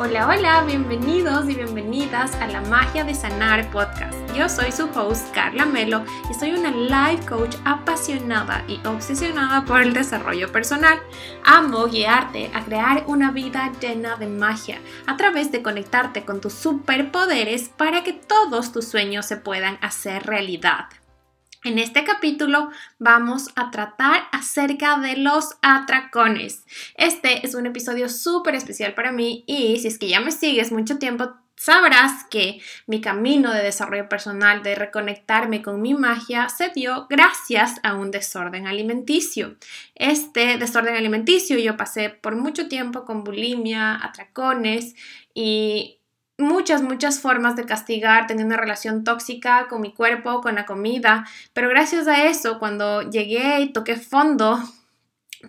Hola, hola, bienvenidos y bienvenidas a la Magia de Sanar podcast. Yo soy su host Carla Melo y soy una life coach apasionada y obsesionada por el desarrollo personal. Amo guiarte a crear una vida llena de magia a través de conectarte con tus superpoderes para que todos tus sueños se puedan hacer realidad. En este capítulo vamos a tratar acerca de los atracones. Este es un episodio súper especial para mí y si es que ya me sigues mucho tiempo, sabrás que mi camino de desarrollo personal, de reconectarme con mi magia, se dio gracias a un desorden alimenticio. Este desorden alimenticio yo pasé por mucho tiempo con bulimia, atracones y muchas, muchas formas de castigar, teniendo una relación tóxica con mi cuerpo, con la comida, pero gracias a eso, cuando llegué y toqué fondo,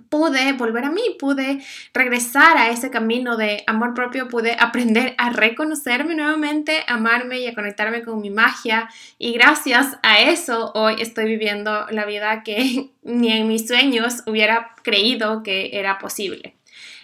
pude volver a mí, pude regresar a ese camino de amor propio, pude aprender a reconocerme nuevamente, amarme y a conectarme con mi magia. Y gracias a eso hoy estoy viviendo la vida que ni en mis sueños hubiera creído que era posible.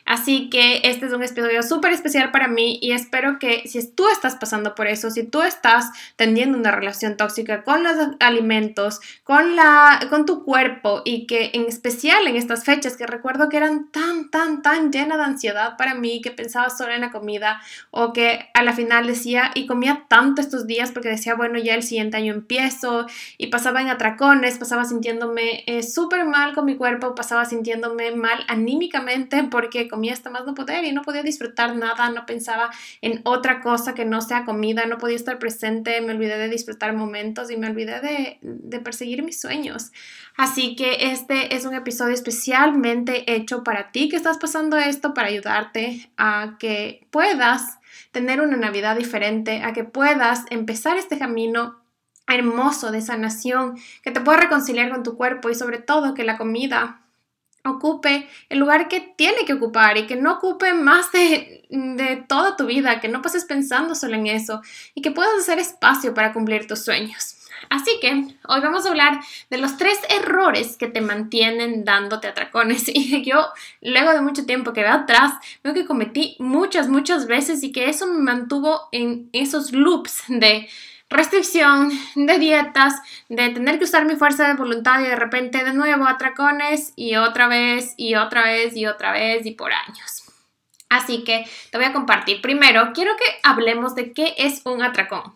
Así que este es un episodio súper especial para mí y espero que si tú estás pasando por eso, si tú estás teniendo una relación tóxica con los alimentos, con, la, con tu cuerpo y que en especial en estas fechas que recuerdo que eran tan, tan, tan llenas de ansiedad para mí que pensaba solo en la comida o que a la final decía y comía tanto estos días porque decía, bueno, ya el siguiente año empiezo y pasaba en atracones, pasaba sintiéndome eh, súper mal con mi cuerpo, pasaba sintiéndome mal anímicamente porque comía hasta más no poder y no podía disfrutar nada, no pensaba en otra cosa que no sea comida, no podía estar presente, me olvidé de disfrutar momentos y me olvidé de, perseguir mis sueños. Así que este es un episodio especialmente hecho para ti que estás pasando esto, para ayudarte a que puedas tener una Navidad diferente, a que puedas empezar este camino hermoso de sanación, que te pueda reconciliar con tu cuerpo y sobre todo que la comida ocupe el lugar que tiene que ocupar y que no ocupe más de, de, toda tu vida, que no pases pensando solo en eso y que puedas hacer espacio para cumplir tus sueños. Así que hoy vamos a hablar de los tres errores que te mantienen dándote atracones y yo luego de mucho tiempo que veo atrás veo que cometí muchas, muchas veces y que eso me mantuvo en esos loops de restricción, de dietas, de tener que usar mi fuerza de voluntad y de repente de nuevo atracones y otra vez y otra vez y otra vez y por años. Así que te voy a compartir. Primero, quiero que hablemos de qué es un atracón.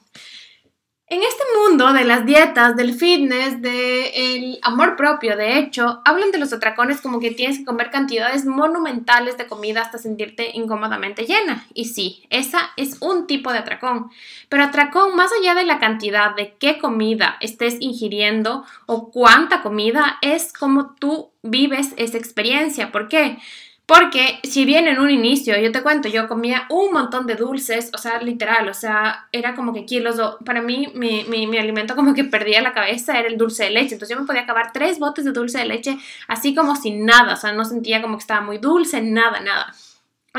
En este mundo de las dietas, del fitness, del amor propio, de hecho, hablan de los atracones como que tienes que comer cantidades monumentales de comida hasta sentirte incómodamente llena. Y sí, esa es un tipo de atracón. Pero atracón, más allá de la cantidad de qué comida estés ingiriendo o cuánta comida, es como tú vives esa experiencia. ¿Por qué? Porque si bien en un inicio, yo te cuento, yo comía un montón de dulces, o sea, literal, o sea, era como que kilos, para mí mi, mi, mi, alimento como que perdía la cabeza, era el dulce de leche, entonces yo me podía acabar tres botes de dulce de leche así como sin nada, o sea, no sentía como que estaba muy dulce, nada, nada.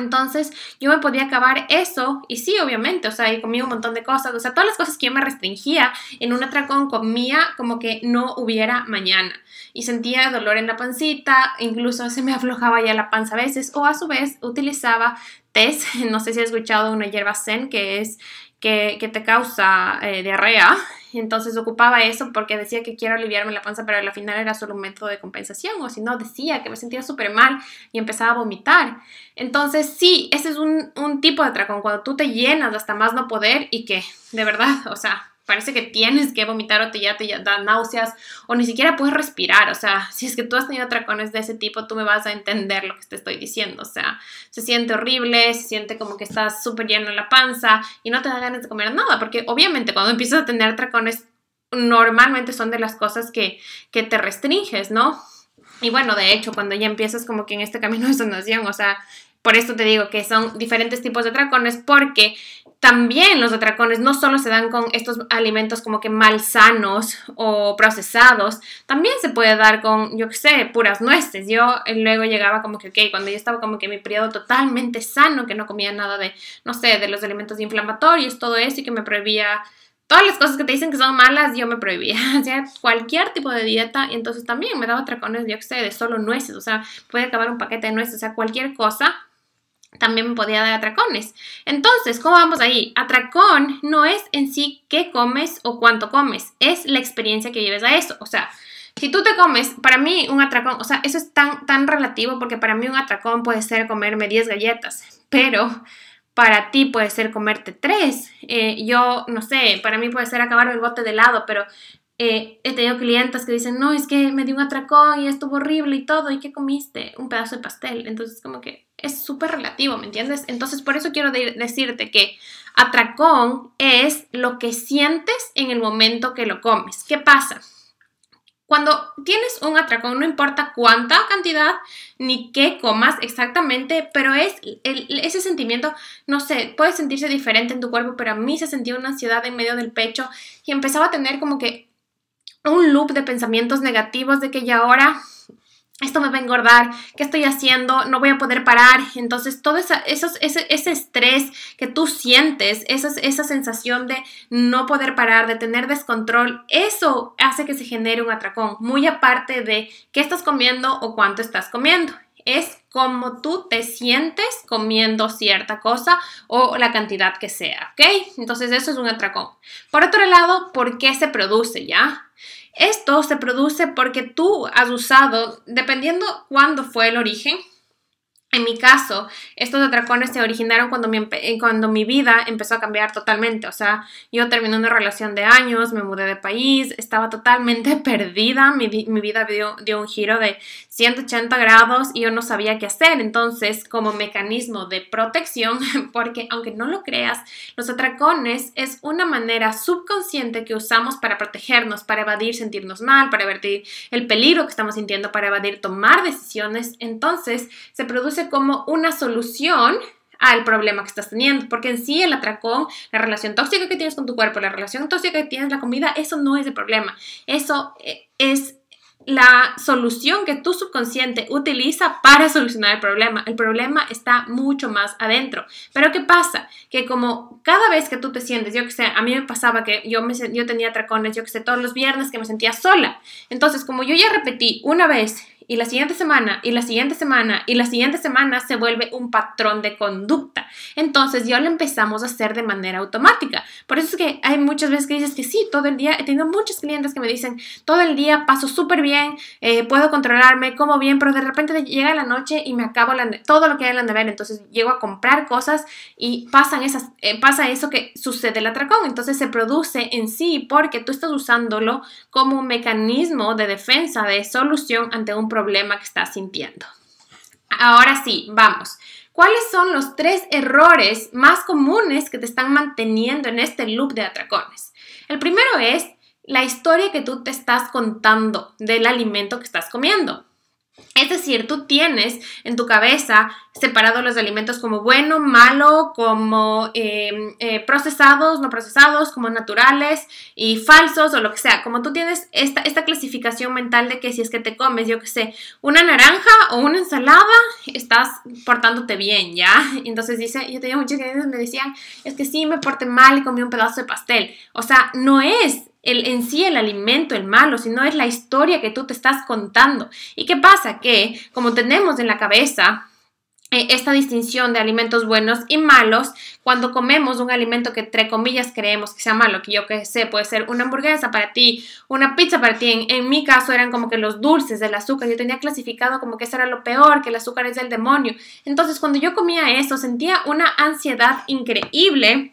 Entonces yo me podía acabar eso y sí, obviamente, o sea, y comía un montón de cosas, o sea, todas las cosas que yo me restringía en un atracón comía como que no hubiera mañana. Y sentía dolor en la pancita, incluso se me aflojaba ya la panza a veces o a su vez utilizaba test, no sé si has escuchado una hierba zen que es que, que te causa eh, diarrea entonces ocupaba eso porque decía que quiero aliviarme la panza, pero al final era solo un método de compensación, o si no, decía que me sentía súper mal y empezaba a vomitar. Entonces, sí, ese es un, un tipo de atracón, cuando tú te llenas hasta más no poder y que, de verdad, o sea, parece que tienes que vomitar o te ya te da náuseas o ni siquiera puedes respirar. O sea, si es que tú has tenido atracones de ese tipo, tú me vas a entender lo que te estoy diciendo. O sea, se siente horrible, se siente como que estás súper lleno en la panza y no te da ganas de comer nada, porque obviamente cuando empiezas a tener atracones, normalmente son de las cosas que, que te restringes, ¿no? Y bueno, de hecho, cuando ya empiezas como que en este camino de sanación, o sea, por esto te digo que son diferentes tipos de atracones porque también los atracones no solo se dan con estos alimentos como que malsanos o procesados, también se puede dar con, yo qué sé, puras nueces. Yo eh, luego llegaba como que, ok, cuando yo estaba como que mi periodo totalmente sano, que no comía nada de, no sé, de los alimentos inflamatorios, todo eso y que me prohibía todas las cosas que te dicen que son malas, yo me prohibía. O sea, cualquier tipo de dieta. Y entonces también me daba atracones, yo qué sé, de solo nueces. O sea, puede acabar un paquete de nueces. O sea, cualquier cosa también me podía dar atracones. Entonces, ¿cómo vamos ahí? Atracón no es en sí qué comes o cuánto comes, es la experiencia que lleves a eso. O sea, si tú te comes, para mí un atracón, o sea, eso es tan, tan relativo porque para mí un atracón puede ser comerme 10 galletas, pero para ti puede ser comerte 3. Eh, yo, no sé, para mí puede ser acabar el bote de helado, pero eh, he tenido clientes que dicen, no, es que me dio un atracón y estuvo horrible y todo, ¿y qué comiste? Un pedazo de pastel. Entonces, como que es súper relativo, ¿me entiendes? Entonces, por eso quiero decirte que atracón es lo que sientes en el momento que lo comes. ¿Qué pasa? Cuando tienes un atracón, no importa cuánta cantidad ni qué comas exactamente, pero es ese sentimiento, no sé, puede sentirse diferente en tu cuerpo, pero a mí se sentía una ansiedad en medio del pecho y empezaba a tener como que un loop de pensamientos negativos de que ya ahora esto me va a engordar, ¿qué estoy haciendo? No voy a poder parar. Entonces, todo ese, ese, estrés que tú sientes, esa, esa sensación de no poder parar, de tener descontrol, eso hace que se genere un atracón, muy aparte de qué estás comiendo o cuánto estás comiendo. Es como tú te sientes comiendo cierta cosa o la cantidad que sea, ¿ok? Entonces, eso es un atracón. Por otro lado, ¿por qué se produce ya? Esto se produce porque tú has usado, dependiendo cuándo fue el origen, en mi caso, estos atracones se originaron cuando mi, eh, cuando mi vida empezó a cambiar totalmente. O sea, yo terminé una relación de años, me mudé de país, estaba totalmente perdida. Mi, vida dio, dio, un giro de 180 grados y yo no sabía qué hacer. Entonces, como mecanismo de protección, porque aunque no lo creas, los atracones es una manera subconsciente que usamos para protegernos, para evadir sentirnos mal, para evadir el peligro que estamos sintiendo, para evadir tomar decisiones. Entonces, se produce como una solución al problema que estás teniendo, porque en sí el atracón, la relación tóxica que tienes con tu cuerpo, la relación tóxica que tienes la comida, eso no es el problema, eso eh, es la solución que tu subconsciente utiliza para solucionar el problema. El problema está mucho más adentro. Pero ¿qué pasa? Que como cada vez que tú te sientes, yo que sé, a mí me pasaba que yo, me, yo tenía atracones, yo que sé, todos los viernes que me sentía sola. Entonces, como yo ya repetí una vez y la siguiente semana y la siguiente semana y la siguiente semana se vuelve un patrón de conducta. Entonces ya lo empezamos a hacer de manera automática. Por eso es que hay muchas veces que dices que sí, todo el día, he tenido muchos clientes que me dicen, todo el día paso súper bien, eh, puedo controlarme, como bien, pero de repente llega la noche y me acabo todo lo que hay en la nevera. Entonces llego a comprar cosas y pasan esas, eh, pasa eso que sucede el atracón. Entonces se produce en sí porque tú estás usándolo como un mecanismo de defensa, de solución ante un problema problema que estás sintiendo. Ahora sí, vamos. ¿Cuáles son los tres errores más comunes que te están manteniendo en este loop de atracones? El primero es la historia que tú te estás contando del alimento que estás comiendo. Es decir, tú tienes en tu cabeza separados los alimentos como bueno, malo, como em, eh, procesados, no procesados, como naturales y falsos o lo que sea. Como tú tienes esta, clasificación mental de que si es que te comes, yo que sé, una naranja o una ensalada, estás portándote bien, ¿ya? Entonos dice, yo tenía muchos clientes que me decían, es que sí, me porté mal y comí un pedazo de pastel. O sea, no es el, en sí el alimento, el malo, sino es la historia que tú te estás contando. ¿Y qué pasa? Que como tenemos en la cabeza eh, esta distinción de alimentos buenos y malos, cuando comemos un alimento que entre comillas creemos que sea malo, que yo que sé, puede ser una hamburguesa para ti, una pizza para ti, en, mi caso eran como que los dulces del azúcar, yo tenía clasificado como que eso era lo peor, que el azúcar es del demonio. Entonces cuando yo comía eso sentía una ansiedad increíble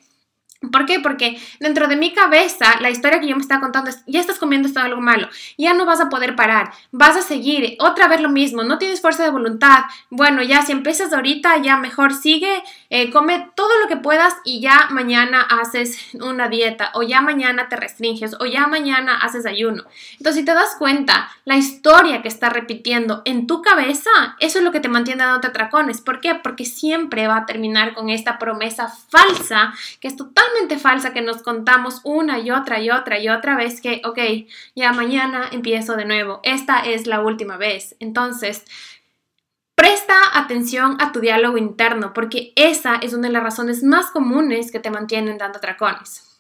¿Por qué? Porque dentro de mi cabeza la historia que yo me estaba contando es, ya estás comiendo esto algo malo, ya no vas a poder parar, vas a seguir, otra vez lo mismo, no tienes fuerza de voluntad, bueno, ya si empiezas ahorita, ya mejor sigue, eh, come todo lo que puedas y ya mañana haces una dieta, o ya mañana te restringes, o ya mañana haces ayuno. Entonces, si te das cuenta, la historia que está repitiendo en tu cabeza, eso es lo que te mantiene dando atracones. ¿Por qué? Porque siempre va a terminar con esta promesa falsa que es total falsa que nos contamos una y otra y otra y otra vez que, ok, ya mañana empiezo de nuevo, esta es la última vez. Entonces, presta atención a tu diálogo interno porque esa es una de las razones más comunes que te mantienen dando tracones.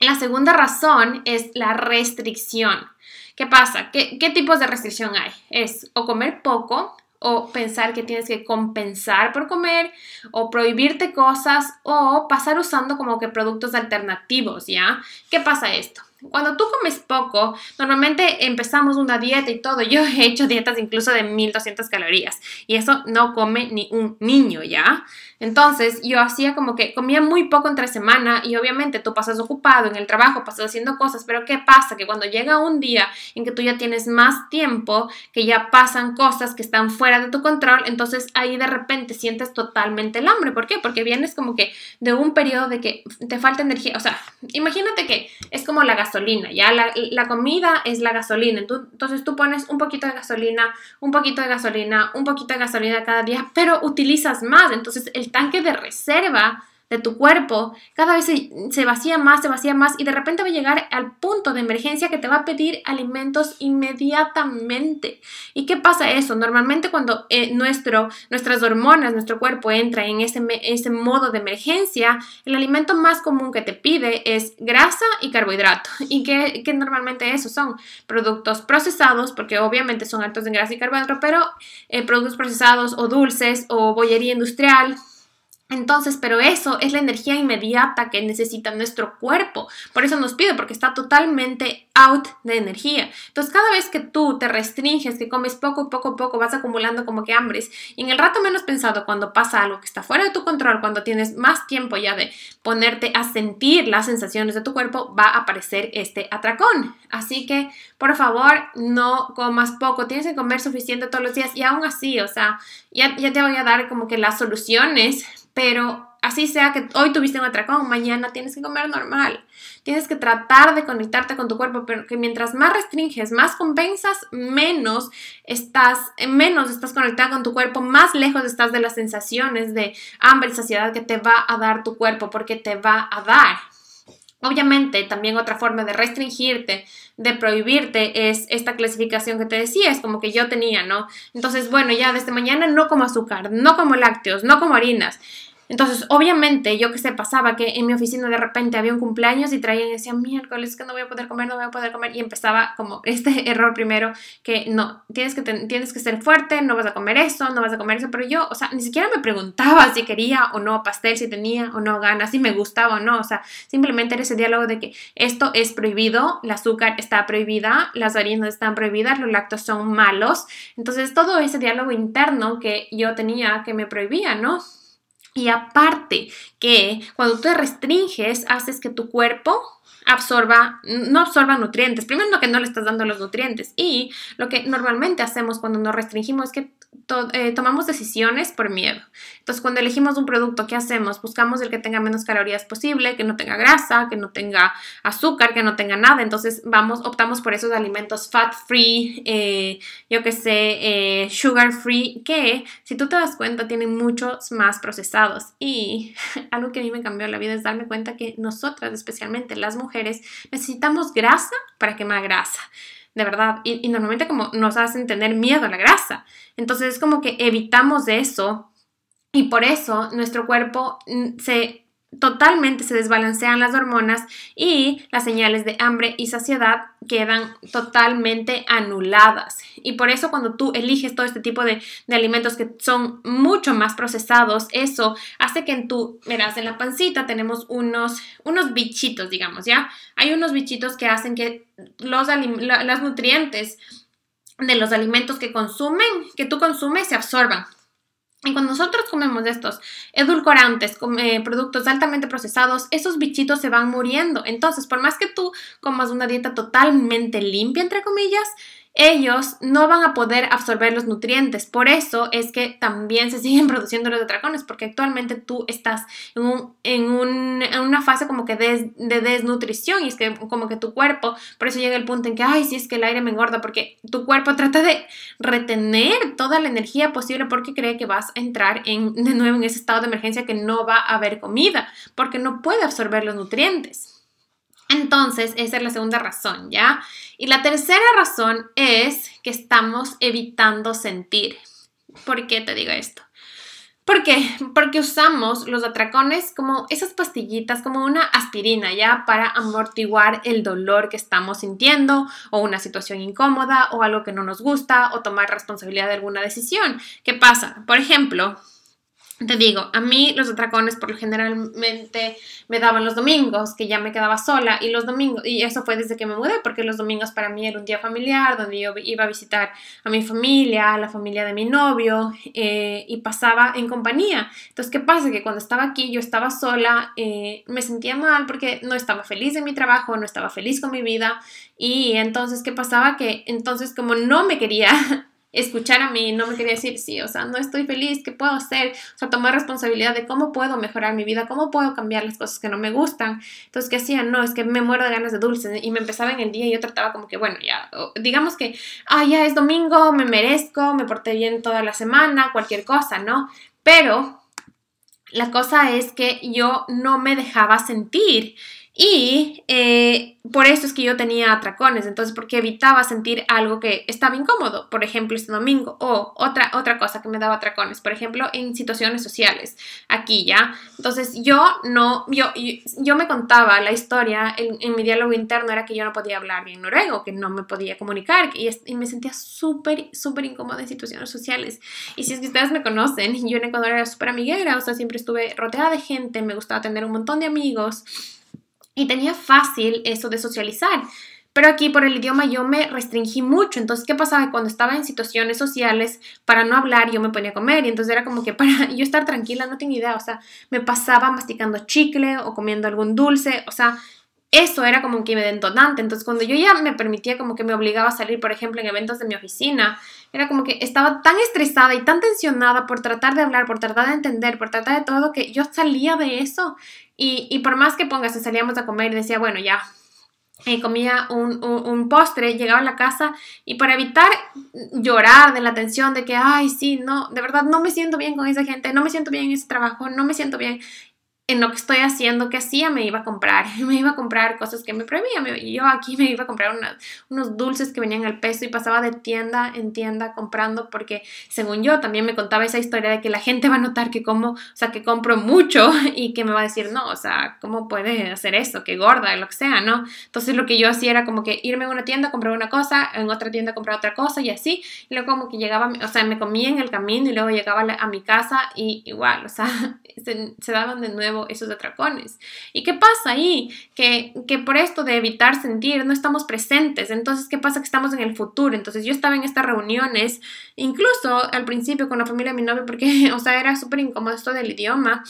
La segunda razón es la restricción. ¿Qué pasa? ¿Qué, ¿Qué tipos de restricción hay? Es o comer poco o pensar que tienes que compensar por comer o prohibirte cosas o pasar usando como que productos alternativos, ¿ya? ¿Qué pasa esto? Cuando tú comes poco, normalmente empezamos una dieta y todo. Yo he hecho dietas incluso de 1200 calorías y eso no come ni un niño, ¿ya? Entonces yo hacía como que comía muy poco entre semana y obviamente tú pasas ocupado en el trabajo, pasas haciendo cosas, pero ¿qué pasa? Que cuando llega un día en que tú ya tienes más tiempo, que ya pasan cosas que están fuera de tu control, entonces ahí de repente sientes totalmente el hambre. ¿Por qué? Porque vienes como que de un periodo de que te falta energía. O sea, imagínate que es como la gasolina, ¿ya? La, comida es la gasolina. Entonces tú pones un poquito de gasolina, un poquito de gasolina, un poquito de gasolina cada día, pero utilizas más. Entonces el tanque de reserva de tu cuerpo cada vez se, vacía más, se vacía más y de repente va a llegar al punto de emergencia que te va a pedir alimentos inmediatamente. ¿Y qué pasa eso? Normalmente cuando eh, nuestro, nuestras hormonas, nuestro cuerpo entra en ese, ese modo de emergencia, el alimento más común que te pide es grasa y carbohidrato. ¿Y qué, normalmente esos son? Productos procesados, porque obviamente son altos en grasa y carbohidrato, pero eh, productos procesados o dulces o bollería industrial entonces, pero eso es la energía inmediata que necesita nuestro cuerpo. Por eso nos pide, porque está totalmente out de energía. Entonces, cada vez que tú te restringes, que comes poco, poco, poco, vas acumulando como que hambres. Y en el rato menos pensado, cuando pasa algo que está fuera de tu control, cuando tienes más tiempo ya de ponerte a sentir las sensaciones de tu cuerpo, va a aparecer este atracón. Así que, por favor, no comas poco. Tienes que comer suficiente todos los días. Y aún así, o sea, ya, ya te voy a dar como que las soluciones pero así sea que hoy tuviste un atracón, mañana tienes que comer normal. Tienes que tratar de conectarte con tu cuerpo, pero que mientras más restringes, más compensas, menos estás, menos estás conectada con tu cuerpo, más lejos estás de las sensaciones de hambre y saciedad que te va a dar tu cuerpo, porque te va a dar. Obviamente, también otra forma de restringirte, de prohibirte, es esta clasificación que te decía, es como que yo tenía, ¿no? Entonces, bueno, ya desde mañana no como azúcar, no como lácteos, no como harinas. Entonces, obviamente, yo que sé, pasaba que en mi oficina de repente había un cumpleaños y traían y decían, miércoles, que no voy a poder comer, no voy a poder comer. Y empezaba como este error primero, que no, tienes que, tienes que ser fuerte, no vas a comer eso, no vas a comer eso. Pero yo, o sea, ni siquiera me preguntaba si quería o no pastel, si tenía o no ganas, si me gustaba o no. O sea, simplemente era ese diálogo de que esto es prohibido, el azúcar está prohibida, las harinas están prohibidas, los lácteos son malos. Entonces, todo ese diálogo interno que yo tenía que me prohibía, ¿no? Y aparte que cuando te restringes, haces que tu cuerpo absorba, no absorba nutrientes. Primero que no le estás dando los nutrientes. Y lo que normalmente hacemos cuando nos restringimos es que eh, tomamos decisiones por miedo. Entonces, cuando elegimos un producto, ¿qué hacemos? Buscamos el que tenga menos calorías posible, que no tenga grasa, que no tenga azúcar, que no tenga nada. Entonces, vamos, optamos por esos alimentos fat free, eh, yo que sé, eh, sugar free, que si tú te das cuenta, tienen muchos más procesados. Y algo que a mí me cambió la vida es darme cuenta que nosotras, especialmente las mujeres, necesitamos grasa para quemar grasa de verdad. Y, normalmente como nos hacen tener miedo a la grasa. Entonces es como que evitamos eso y por eso nuestro cuerpo mm, se totalmente se desbalancean las hormonas y las señales de hambre y saciedad quedan totalmente anuladas. Y por eso cuando tú eliges todo este tipo de, alimentos que son mucho más procesados, eso hace que en tu, verás, en la pancita tenemos unos, unos bichitos, digamos, ¿ya? Hay unos bichitos que hacen que los, los nutrientes de los alimentos que consumen, que tú consumes, se absorban. Y cuando nosotros comemos estos edulcorantes, eh, productos altamente procesados, esos bichitos se van muriendo. Entonces, por más que tú comas una dieta totalmente limpia, entre comillas, ellos no van a poder absorber los nutrientes. Por eso es que también se siguen produciendo los atracones, porque actualmente tú estás en, una fase como que de, desnutrición y es que como que tu cuerpo, por eso llega el punto en que, ay, si es que el aire me engorda, porque tu cuerpo trata de retener toda la energía posible porque cree que vas a entrar en, de nuevo en ese estado de emergencia que no va a haber comida, porque no puede absorber los nutrientes. Entonces, esa es la segunda razón, ¿ya? Y la tercera razón es que estamos evitando sentir. ¿Por qué te digo esto? ¿Por qué? Porque usamos los atracones como esas pastillitas, como una aspirina, ¿ya? Para amortiguar el dolor que estamos sintiendo o una situación incómoda o algo que no nos gusta o tomar responsabilidad de alguna decisión. ¿Qué pasa? Por ejemplo, te digo, a mí los atracones por lo generalmente me daban los domingos, que ya me quedaba sola, y los domingos, y eso fue desde que me mudé, porque los domingos para mí era un día familiar, donde yo iba a visitar a mi familia, a la familia de mi novio, eh, y pasaba en compañía. Entonces, ¿qué pasa? Que cuando estaba aquí, yo estaba sola, eh, me sentía mal porque no estaba feliz en mi trabajo, no estaba feliz con mi vida, y entonces, ¿qué pasaba? Que entonces, como no me quería escuchar a mí, no me quería decir, sí, o sea, no estoy feliz, ¿qué puedo hacer? O sea, tomar responsabilidad de cómo puedo mejorar mi vida, cómo puedo cambiar las cosas que no me gustan. Entonces, ¿qué hacía? No, es que me muero de ganas de dulces y me empezaba en el día y yo trataba como que, bueno, ya, digamos que, ah, ya es domingo, me merezco, me porté bien toda la semana, cualquier cosa, ¿no? Pero la cosa es que yo no me dejaba sentir y eh, por eso es que yo tenía atracones, entonces porque evitaba sentir algo que estaba incómodo, por ejemplo, este domingo, o otra, otra cosa que me daba atracones, por ejemplo, en situaciones sociales, aquí ya. Entonces yo no, yo, yo, me contaba la historia en, mi diálogo interno era que yo no podía hablar bien noruego, que no me podía comunicar y, y me sentía súper, súper incómoda en situaciones sociales. Y si es que ustedes me conocen, yo en Ecuador era súper amiguera, o sea, siempre estuve rodeada de gente, me gustaba tener un montón de amigos y tenía fácil eso de socializar. Pero aquí por el idioma yo me restringí mucho. Entonces, ¿qué pasaba? Cuando estaba en situaciones sociales, para no hablar, yo me ponía a comer. Y entonces era como que para yo estar tranquila, no tenía idea. O sea, me pasaba masticando chicle o comiendo algún dulce. O sea, eso era como que me detonante. Entonces, cuando yo ya me permitía, como que me obligaba a salir, por ejemplo, en eventos de mi oficina, era como que estaba tan estresada y tan tensionada por tratar de hablar, por tratar de entender, por tratar de todo, que yo salía de eso y, por más que pongas, salíamos a comer y decía, bueno, ya, eh, comía un, un, postre, llegaba a la casa y para evitar llorar de la tensión de que, ay, sí, no, de verdad no me siento bien con esa gente, no me siento bien en ese trabajo, no me siento bien en lo que estoy haciendo, que hacía, me iba a comprar, me iba a comprar cosas que me prohibía. Yo aquí me iba a comprar unos dulces que venían al peso y pasaba de tienda en tienda comprando porque según yo también me contaba esa historia de que la gente va a notar que como, o sea, que compro mucho y que me va a decir, no, o sea, ¿cómo puede hacer eso? Que gorda, lo que sea, ¿no? Entonces lo que yo hacía era como que irme a una tienda, comprar una cosa, en otra tienda comprar otra cosa y así. Y luego como que llegaba, o sea, me comía en el camino y luego llegaba a mi casa y igual, o sea, se daban de nuevo esos atracones. ¿Y qué pasa ahí? Que, que por esto de evitar sentir no estamos presentes. Entonces, ¿qué pasa? Que estamos en el futuro. Entonces, yo estaba en estas reuniones, incluso al principio con la familia de mi novio, porque, o sea, era súper incómodo esto del idioma.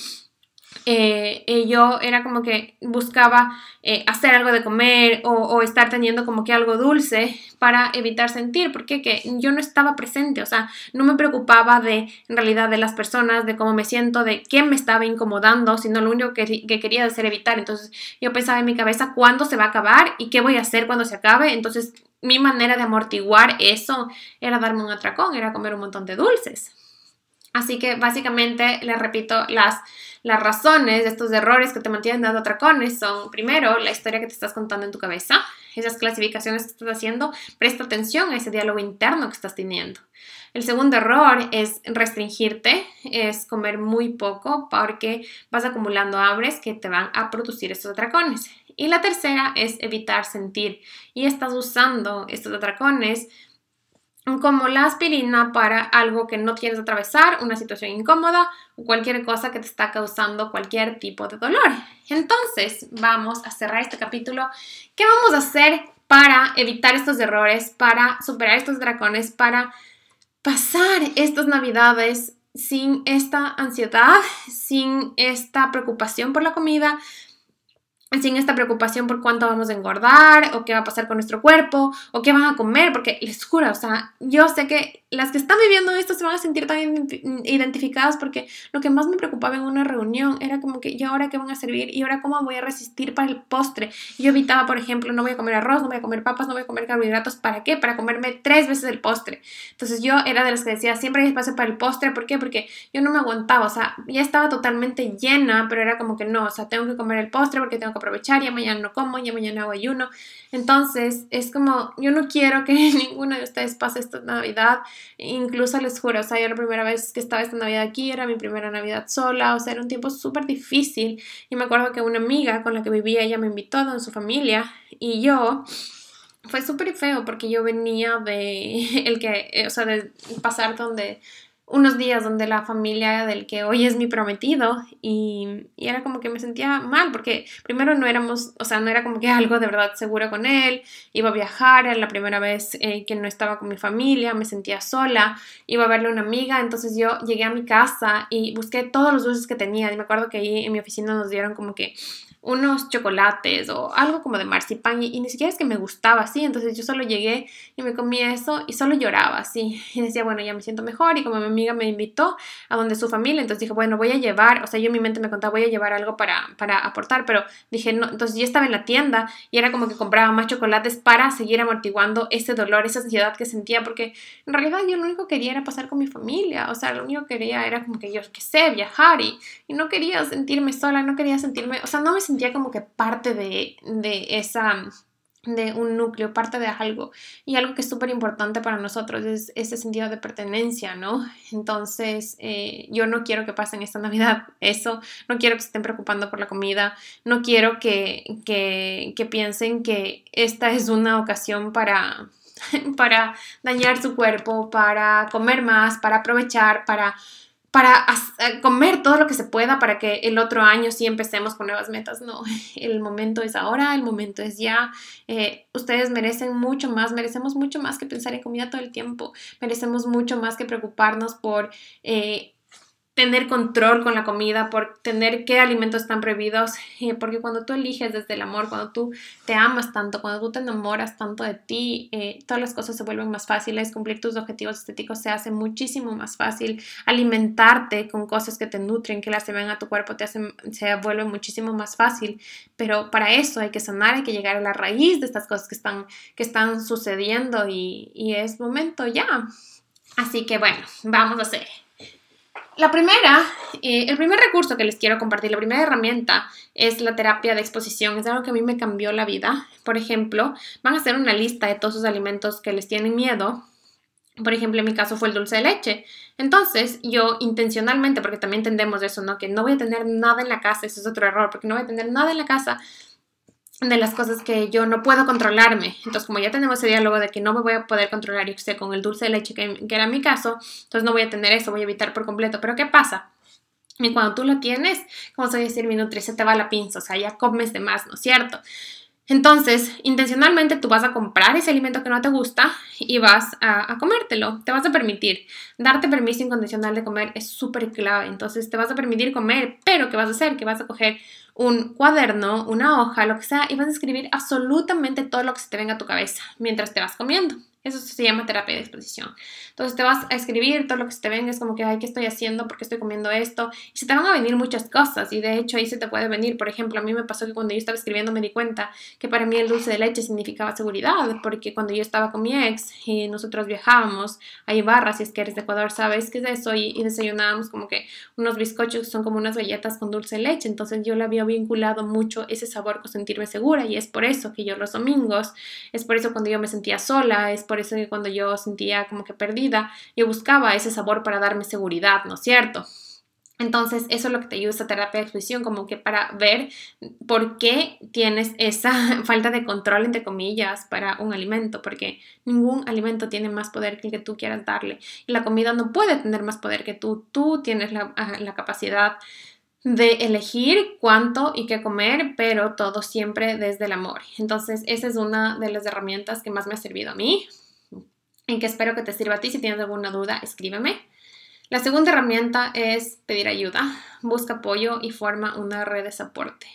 Eh, eh, yo era como que buscaba eh, hacer algo de comer o, estar teniendo como que algo dulce para evitar sentir, porque que yo no estaba presente, o sea, no me preocupaba de en realidad de las personas, de cómo me siento, de qué me estaba incomodando, sino lo único que, que quería hacer evitar. Entonces yo pensaba en mi cabeza cuándo se va a acabar y qué voy a hacer cuando se acabe. Entonces mi manera de amortiguar eso era darme un atracón, era comer un montón de dulces. Así que básicamente, les repito, las, las razones de estos errores que te mantienen dando atracones son, primero, la historia que te estás contando en tu cabeza, esas clasificaciones que estás haciendo, presta atención a ese diálogo interno que estás teniendo. El segundo error es restringirte, es comer muy poco porque vas acumulando hambres que te van a producir estos atracones. Y la tercera es evitar sentir y estás usando estos atracones como la aspirina para algo que no quieres atravesar, una situación incómoda o cualquier cosa que te está causando cualquier tipo de dolor. Entonces, vamos a cerrar este capítulo. ¿Qué vamos a hacer para evitar estos errores, para superar estos dragones, para pasar estas navidades sin esta ansiedad, sin esta preocupación por la comida, sin esta preocupación por cuánto vamos a engordar o qué va a pasar con nuestro cuerpo o qué van a comer, porque les juro, o sea, yo sé que las que están viviendo esto se van a sentir tan identificadas porque lo que más me preocupaba en una reunión era como que, ¿y ahora qué van a servir? ¿Y ahora cómo voy a resistir para el postre? Yo evitaba, por ejemplo, no voy a comer arroz, no voy a comer papas, no voy a comer carbohidratos, ¿para qué? Para comerme tres veces el postre. Entonces yo era de las que decía, siempre hay espacio para el postre, ¿por qué? Porque yo no me aguantaba, o sea, ya estaba totalmente llena, pero era como que no, o sea, tengo que comer el postre porque tengo que aprovechar, ya mañana no como, ya mañana hago ayuno. Entonces, es como, yo no quiero que ninguno de ustedes pase esta Navidad, incluso les juro, o sea, yo la primera vez que estaba esta Navidad aquí era mi primera Navidad sola, o sea, era un tiempo súper difícil y me acuerdo que una amiga con la que vivía, ella me invitó a su familia y yo fue súper feo porque yo venía de el que, o sea, de pasar donde unos días donde la familia del que hoy es mi prometido y, era como que me sentía mal porque primero no éramos, o sea, no era como que algo de verdad seguro con él, iba a viajar, era la primera vez eh, que no estaba con mi familia, me sentía sola, iba a verle a una amiga, entonces yo llegué a mi casa y busqué todos los dulces que tenía y me acuerdo que ahí en mi oficina nos dieron como que unos chocolates o algo como de marzipan y, ni siquiera es que me gustaba así, entonces yo solo llegué y me comí eso y solo lloraba así. Y decía, bueno, ya me siento mejor y como mi amiga me invitó a donde su familia, entonces dije, bueno, voy a llevar, o sea, yo en mi mente me contaba, voy a llevar algo para, para aportar, pero dije, no, entonces yo estaba en la tienda y era como que compraba más chocolates para seguir amortiguando ese dolor, esa ansiedad que sentía, porque en realidad yo lo único que quería era pasar con mi familia, o sea, lo único que quería era como que yo, que sé, viajar y, y no quería sentirme sola, no quería sentirme, o sea, no me sentía como que parte de, esa de un núcleo, parte de algo. Y algo que es súper importante para nosotros es ese sentido de pertenencia, ¿no? Entonces, eh, yo no quiero que pasen esta Navidad eso, no quiero que se estén preocupando por la comida, no quiero que, que, que piensen que esta es una ocasión para para dañar su cuerpo, para comer más, para aprovechar, para para eh, comer todo lo que se pueda para que el otro año sí empecemos con nuevas metas. No, el momento es ahora, el momento es ya. Eh, ustedes merecen mucho más, merecemos mucho más que pensar en comida todo el tiempo. Merecemos mucho más que preocuparnos por eh, tener control con la comida, por tener qué alimentos están prohibidos, eh, porque cuando tú eliges desde el amor, cuando tú te amas tanto, cuando tú te enamoras tanto de ti, eh, todas las cosas se vuelven más fáciles, cumplir tus objetivos estéticos se hace muchísimo más fácil, alimentarte con cosas que te nutren, que las se ven a tu cuerpo, te hacen, se vuelve muchísimo más fácil, pero para eso hay que sanar, hay que llegar a la raíz de estas cosas que están, que están sucediendo y, y es momento ya. Así que bueno, vamos a hacer. La primera, eh, el primer recurso que les quiero compartir, la primera herramienta es la terapia de exposición. Es algo que a mí me cambió la vida. Por ejemplo, van a hacer una lista de todos esos alimentos que les tienen miedo. Por ejemplo, en mi caso fue el dulce de leche. Entonces, yo intencionalmente, porque también entendemos eso, ¿no? Que no voy a tener nada en la casa, eso es otro error, porque no voy a tener nada en la casa de las cosas que yo no puedo controlarme. Entonces, como ya tenemos ese diálogo de que no me voy a poder controlar, y sé, con el dulce de leche, que, era mi caso, entonces no voy a tener eso, voy a evitar por completo. Pero ¿qué pasa? Y cuando tú lo tienes, como se decir, mi nutri, se te va la pinza, o sea, ya comes de más, ¿no es cierto? Entonces, intencionalmente tú vas a comprar ese alimento que no te gusta y vas a, a comértelo. Te vas a permitir. Darte permiso incondicional de comer es súper clave. Entonces, te vas a permitir comer, pero ¿qué vas a hacer? Que vas a coger un cuaderno, una hoja, lo que sea, y vas a escribir absolutamente todo lo que se te venga a tu cabeza mientras te vas comiendo. Eso se llama terapia de exposición. Entonces te vas a escribir todo lo que se te venga, es como que, ay, ¿qué estoy haciendo? ¿Por qué estoy comiendo esto? Y se te van a venir muchas cosas y de hecho ahí se te puede venir, por ejemplo, a mí me pasó que cuando yo estaba escribiendo me di cuenta que para mí el dulce de leche significaba seguridad, porque cuando yo estaba con mi ex y nosotros viajábamos a Ibarra, si es que eres de Ecuador, sabes qué es eso, y, y desayunábamos como que unos bizcochos que son como unas galletas con dulce de leche, entonces yo le había vinculado mucho ese sabor con sentirme segura y es por eso que yo los domingos, es por eso cuando yo me sentía sola, es por eso que cuando yo sentía como que perdida, yo buscaba ese sabor para darme seguridad, ¿no es cierto? Entonces, eso es lo que te ayuda esta terapia de exposición, como que para ver por qué tienes esa falta de control, entre comillas, para un alimento, porque ningún alimento tiene más poder que el que tú quieras darle. Y la comida no puede tener más poder que tú. Tú tienes la, ah, la capacidad de elegir cuánto y qué comer, pero todo siempre desde el amor. Entonces, esa es una de las herramientas que más me ha servido a mí en que espero que te sirva a ti. Si tienes alguna duda, escríbeme. La segunda herramienta es pedir ayuda. Busca apoyo y forma una red de soporte.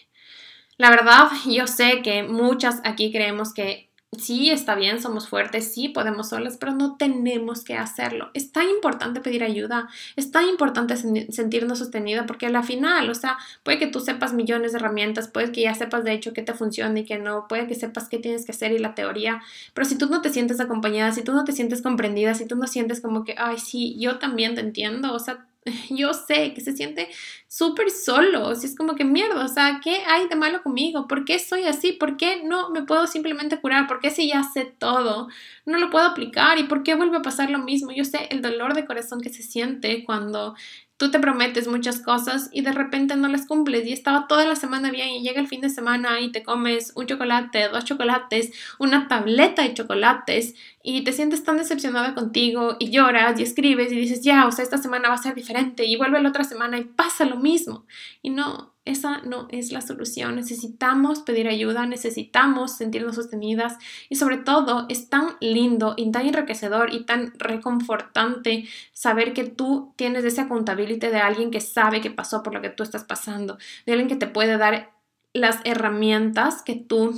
La verdad, yo sé que muchas aquí creemos que sí, está bien, somos fuertes, sí, podemos solas, pero no tenemos que hacerlo. Es tan importante pedir ayuda, es tan importante sentirnos sostenida porque a la final, o sea, puede que tú sepas millones de herramientas, puede que ya sepas de hecho qué te funciona y qué no, puede que sepas qué tienes que hacer y la teoría, pero si tú no te sientes acompañada, si tú no te sientes comprendida, si tú no sientes como que, ay, sí, yo también te entiendo, o sea, yo sé que se siente súper solo, si es como que mierda, o sea, ¿qué hay de malo conmigo? ¿Por qué soy así? ¿Por qué no me puedo simplemente curar? ¿Por qué si ya sé todo, no lo puedo aplicar? ¿Y por qué vuelve a pasar lo mismo? Yo sé el dolor de corazón que se siente cuando tú te prometes muchas cosas y de repente no las cumples y estaba toda la semana bien y llega el fin de semana y te comes un chocolate, dos chocolates, una tableta de chocolates y te sientes tan decepcionada contigo y lloras y escribes y dices, ya, o sea, esta semana va a ser diferente y vuelve la otra semana y pasa lo mismo. Y no, esa no es la solución. Necesitamos pedir ayuda, necesitamos sentirnos sostenidas y sobre todo es tan lindo y tan enriquecedor y tan reconfortante saber que tú tienes ese accountability de alguien que sabe que pasó por lo que tú estás pasando, de alguien que te puede dar las herramientas que tú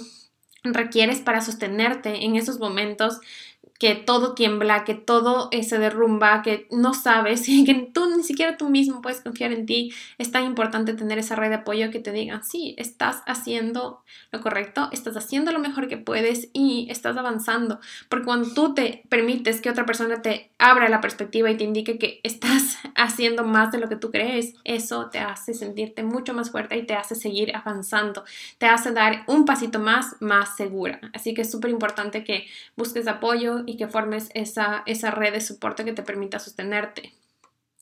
requieres para sostenerte en esos momentos que todo tiembla, que todo eh, se derrumba, que no sabes, que tú ni siquiera tú mismo puedes confiar en ti. Es tan importante tener esa red de apoyo que te digan, sí, estás haciendo lo correcto, estás haciendo lo mejor que puedes y estás avanzando. Porque cuando tú te permites que otra persona te abra la perspectiva y te indique que estás haciendo más de lo que tú crees, eso te hace sentirte mucho más fuerte y te hace seguir avanzando, te hace dar un pasito más, más segura. Así que es súper importante que busques apoyo y que formes esa, esa red de soporte que te permita sostenerte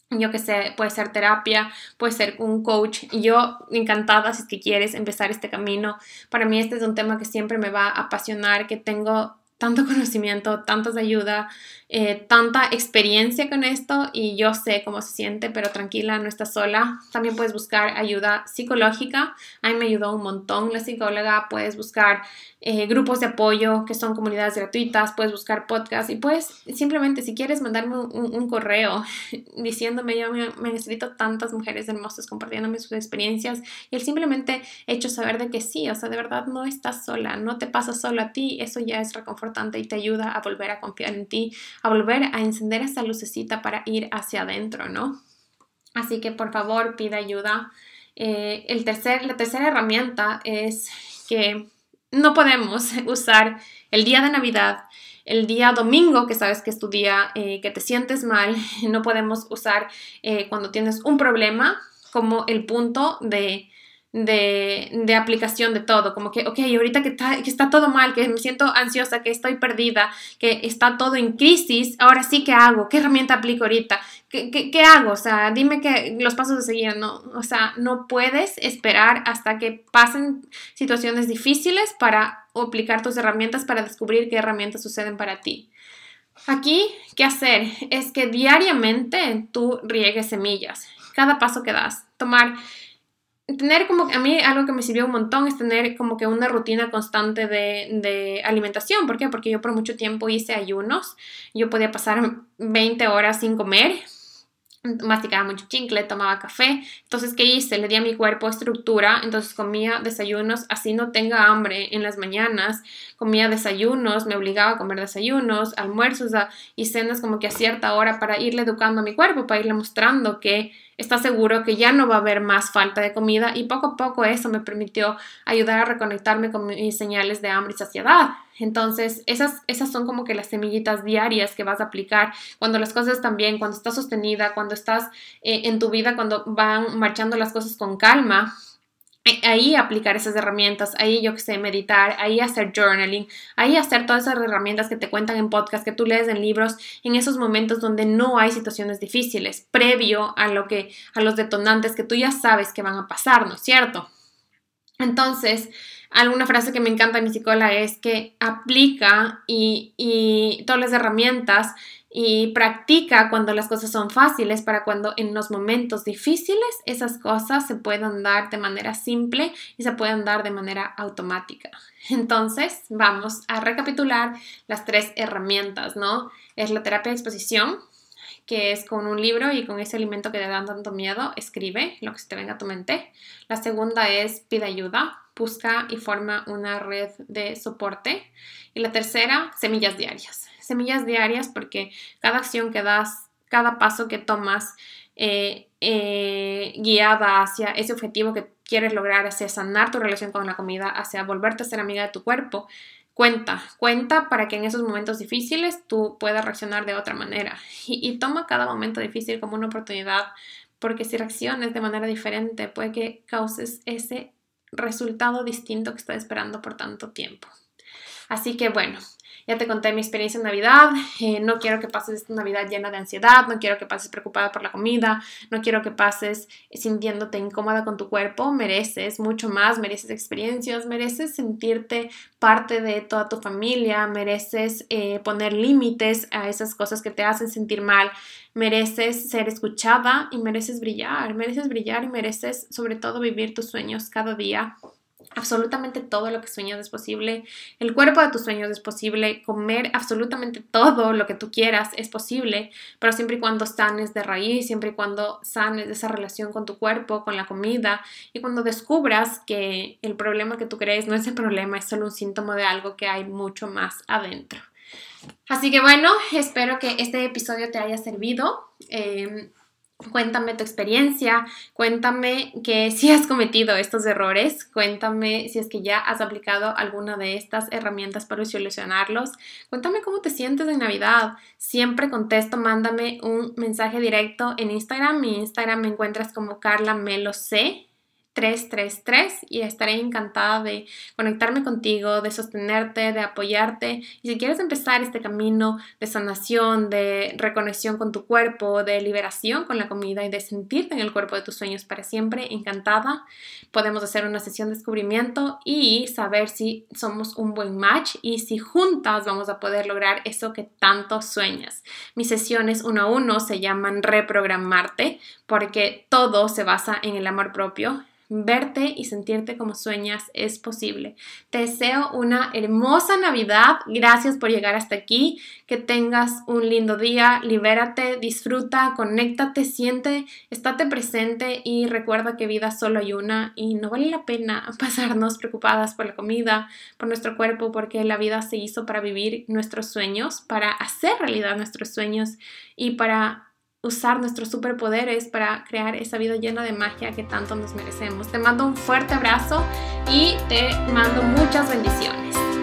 yo que sé, puede ser terapia, puede ser un coach. Yo encantada si es que quieres empezar este camino. Para mí este es un tema que siempre me va a apasionar, que tengo tanto conocimiento, tantas ayuda, eh, tanta experiencia con esto y yo sé cómo se siente, pero tranquila, no estás sola. También puedes buscar ayuda psicológica. A mí me ayudó un montón la psicóloga. Puedes buscar eh, grupos de apoyo que son comunidades gratuitas. Puedes buscar podcasts y puedes simplemente, si quieres, mandarme un, correo diciéndome, yo me, me, necesito tantas mujeres hermosas compartiéndome sus experiencias y el simplemente hecho saber de que sí, o sea, de verdad no estás sola, no te pasa solo a ti. Eso ya es reconfortante y te ayuda a volver a confiar en ti a volver a encender esa lucecita para ir hacia adentro, ¿no? Así que por favor pida ayuda. Eh, el tercer, la tercera herramienta es que no podemos usar el día de Navidad, el día domingo, que sabes que es tu día, eh, que te sientes mal, no podemos usar eh, cuando tienes un problema como el punto de de, aplicación de todo, como que, ok, ahorita que está, que está todo mal, que me siento ansiosa, que estoy perdida, que está todo en crisis, ahora sí, ¿qué hago? ¿Qué herramienta aplico ahorita? ¿Qué, qué, hago? O sea, dime que los pasos de seguir, no, o sea, no puedes esperar hasta que pasen situaciones difíciles para aplicar tus herramientas para descubrir qué herramientas suceden para ti. Aquí, ¿qué hacer? Es que diariamente tú riegues semillas, cada paso que das, tomar tener como, a mí algo que me sirvió un montón es tener como que una rutina constante de, de, alimentación. ¿Por qué? Porque yo por mucho tiempo hice ayunos. Yo podía pasar 20 horas sin comer masticaba mucho chicle, tomaba café. Entonces, ¿qué hice? Le di a mi cuerpo estructura, entonces comía desayunos, así no tenga hambre en las mañanas, comía desayunos, me obligaba a comer desayunos, almuerzos y cenas como que a cierta hora para irle educando a mi cuerpo, para irle mostrando que está seguro que ya no va a haber más falta de comida y poco a poco eso me permitió ayudar a reconectarme con mis señales de hambre y saciedad. Entonces, esas, esas son como que las semillitas diarias que vas a aplicar cuando las cosas están bien, cuando estás sostenida, cuando estás eh, en tu vida, cuando van marchando las cosas con calma. Ahí aplicar esas herramientas, ahí yo que sé, meditar, ahí hacer journaling, ahí hacer todas esas herramientas que te cuentan en podcast, que tú lees en libros, en esos momentos donde no hay situaciones difíciles, previo a lo que, a los detonantes que tú ya sabes que van a pasar, ¿no es cierto? Entonces, alguna frase que me encanta de mi psicóloga es que aplica y, y todas las herramientas y practica cuando las cosas son fáciles para cuando en los momentos difíciles esas cosas se puedan dar de manera simple y se puedan dar de manera automática. Entonces, vamos a recapitular las tres herramientas, ¿no? Es la terapia de exposición, que es con un libro y con ese alimento que te da tanto miedo, escribe lo que se te venga a tu mente. La segunda es pide ayuda, busca y forma una red de soporte. Y la tercera, semillas diarias. Semillas diarias porque cada acción que das, cada paso que tomas, eh, eh, guiada hacia ese objetivo que quieres lograr, hacia sanar tu relación con la comida, hacia volverte a ser amiga de tu cuerpo, cuenta, cuenta para que en esos momentos difíciles tú puedas reaccionar de otra manera. Y, toma cada momento difícil como una oportunidad, porque si reacciones de manera diferente, puede que causes ese resultado distinto que estás esperando por tanto tiempo. Así que bueno, ya te conté mi experiencia en Navidad. Eh, no quiero que pases esta Navidad llena de ansiedad. No quiero que pases preocupada por la comida. No quiero que pases sintiéndote incómoda con tu cuerpo. Mereces mucho más. Mereces experiencias. Mereces sentirte parte de toda tu familia. Mereces eh, poner límites a esas cosas que te hacen sentir mal. Mereces ser escuchada y mereces brillar. Mereces brillar y mereces sobre todo vivir tus sueños cada día absolutamente todo lo que sueñas es posible, el cuerpo de tus sueños es posible, comer absolutamente todo lo que tú quieras es posible, pero siempre y cuando sanes de raíz, siempre y cuando sanes de esa relación con tu cuerpo, con la comida y cuando descubras que el problema que tú crees no es el problema, es solo un síntoma de algo que hay mucho más adentro. Así que bueno, espero que este episodio te haya servido. Em, Cuéntame tu experiencia, cuéntame que si has cometido estos errores, cuéntame si es que ya has aplicado alguna de estas herramientas para solucionarlos, cuéntame cómo te sientes en Navidad. Siempre contesto, mándame un mensaje directo en Instagram. Mi Instagram me encuentras como Carla Melo C 333 y estaré encantada de conectarme contigo, de sostenerte, de apoyarte. Y si quieres empezar este camino de sanación, de reconexión con tu cuerpo, de liberación con la comida y de sentirte en el cuerpo de tus sueños para siempre, encantada. Podemos hacer una sesión de descubrimiento y saber si somos un buen match y si juntas vamos a poder lograr eso que tanto sueñas. Mis sesiones uno a uno se llaman reprogramarte porque todo se basa en el amor propio Verte y sentirte como sueñas es posible. Te deseo una hermosa Navidad. Gracias por llegar hasta aquí. Que tengas un lindo día. Libérate, disfruta, conéctate, siente, estate presente y recuerda que vida solo hay una y no vale la pena pasarnos preocupadas por la comida, por nuestro cuerpo, porque la vida se hizo para vivir nuestros sueños, para hacer realidad nuestros sueños y para usar nuestros superpoderes para crear esa vida llena de magia que tanto nos merecemos. Te mando un fuerte abrazo y te mando muchas bendiciones.